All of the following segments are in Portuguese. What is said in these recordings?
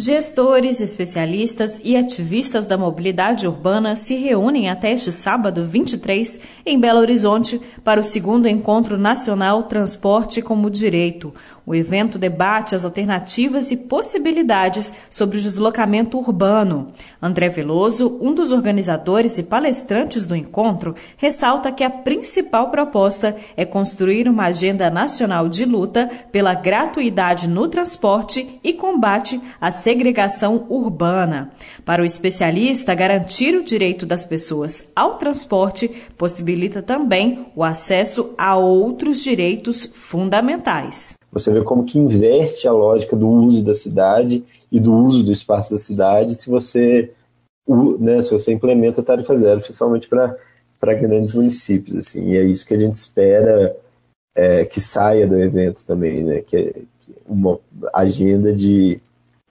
Gestores, especialistas e ativistas da mobilidade urbana se reúnem até este sábado 23 em Belo Horizonte para o segundo Encontro Nacional Transporte como Direito. O evento debate as alternativas e possibilidades sobre o deslocamento urbano. André Veloso, um dos organizadores e palestrantes do encontro, ressalta que a principal proposta é construir uma agenda nacional de luta pela gratuidade no transporte e combate à segregação urbana. Para o especialista, garantir o direito das pessoas ao transporte possibilita também o acesso a outros direitos fundamentais. Você vê como que inverte a lógica do uso da cidade e do uso do espaço da cidade se você, né, se você implementa a tarifa zero, principalmente para grandes municípios. Assim, e é isso que a gente espera é, que saia do evento também, né, que é uma agenda de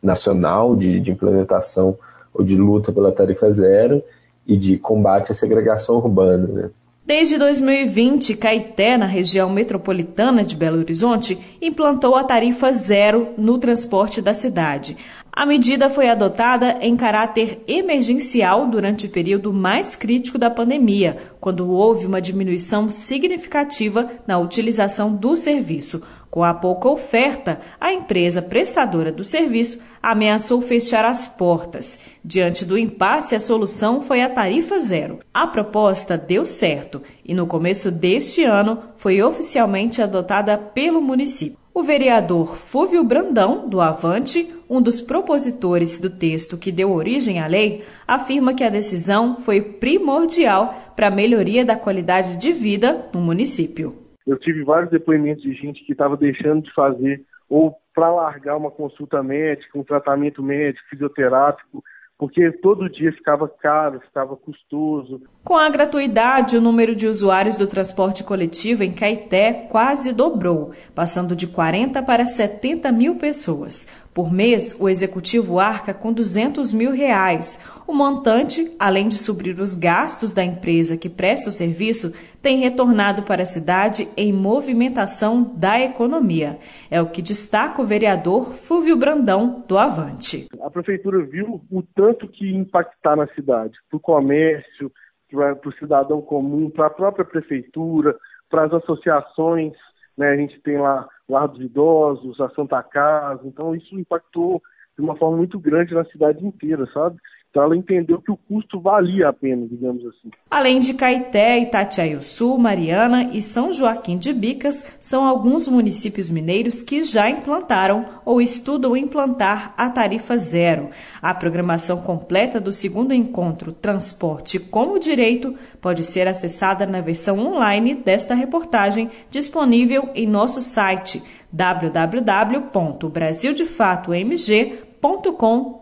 nacional de, de implementação ou de luta pela tarifa zero e de combate à segregação urbana. Né? Desde 2020, Caeté, na região metropolitana de Belo Horizonte, implantou a tarifa zero no transporte da cidade. A medida foi adotada em caráter emergencial durante o período mais crítico da pandemia, quando houve uma diminuição significativa na utilização do serviço. Com a pouca oferta, a empresa prestadora do serviço ameaçou fechar as portas. Diante do impasse, a solução foi a tarifa zero. A proposta deu certo e, no começo deste ano, foi oficialmente adotada pelo município. O vereador Fúvio Brandão, do Avante, um dos propositores do texto que deu origem à lei, afirma que a decisão foi primordial para a melhoria da qualidade de vida no município. Eu tive vários depoimentos de gente que estava deixando de fazer ou para largar uma consulta médica, um tratamento médico, fisioterápico, porque todo dia ficava caro, ficava custoso. Com a gratuidade, o número de usuários do transporte coletivo em Caeté quase dobrou, passando de 40 para 70 mil pessoas. Por mês, o executivo arca com 200 mil reais. O montante, além de suprir os gastos da empresa que presta o serviço, tem retornado para a cidade em movimentação da economia. É o que destaca o vereador Fúvio Brandão, do Avante. A prefeitura viu o tanto que impactar na cidade, para o comércio, para o cidadão comum, para a própria prefeitura, para as associações né? A gente tem lá Lar dos Idosos, a Santa Casa, então isso impactou de uma forma muito grande na cidade inteira, sabe? Então ela entendeu que o custo valia a pena, digamos assim. Além de Caeté, Itatiaiuçu, Mariana e São Joaquim de Bicas, são alguns municípios mineiros que já implantaram ou estudam implantar a tarifa zero. A programação completa do segundo encontro Transporte como Direito pode ser acessada na versão online desta reportagem, disponível em nosso site www.brasildefatomg.com.br.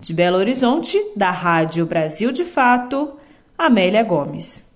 De Belo Horizonte, da Rádio Brasil de Fato, Amélia Gomes.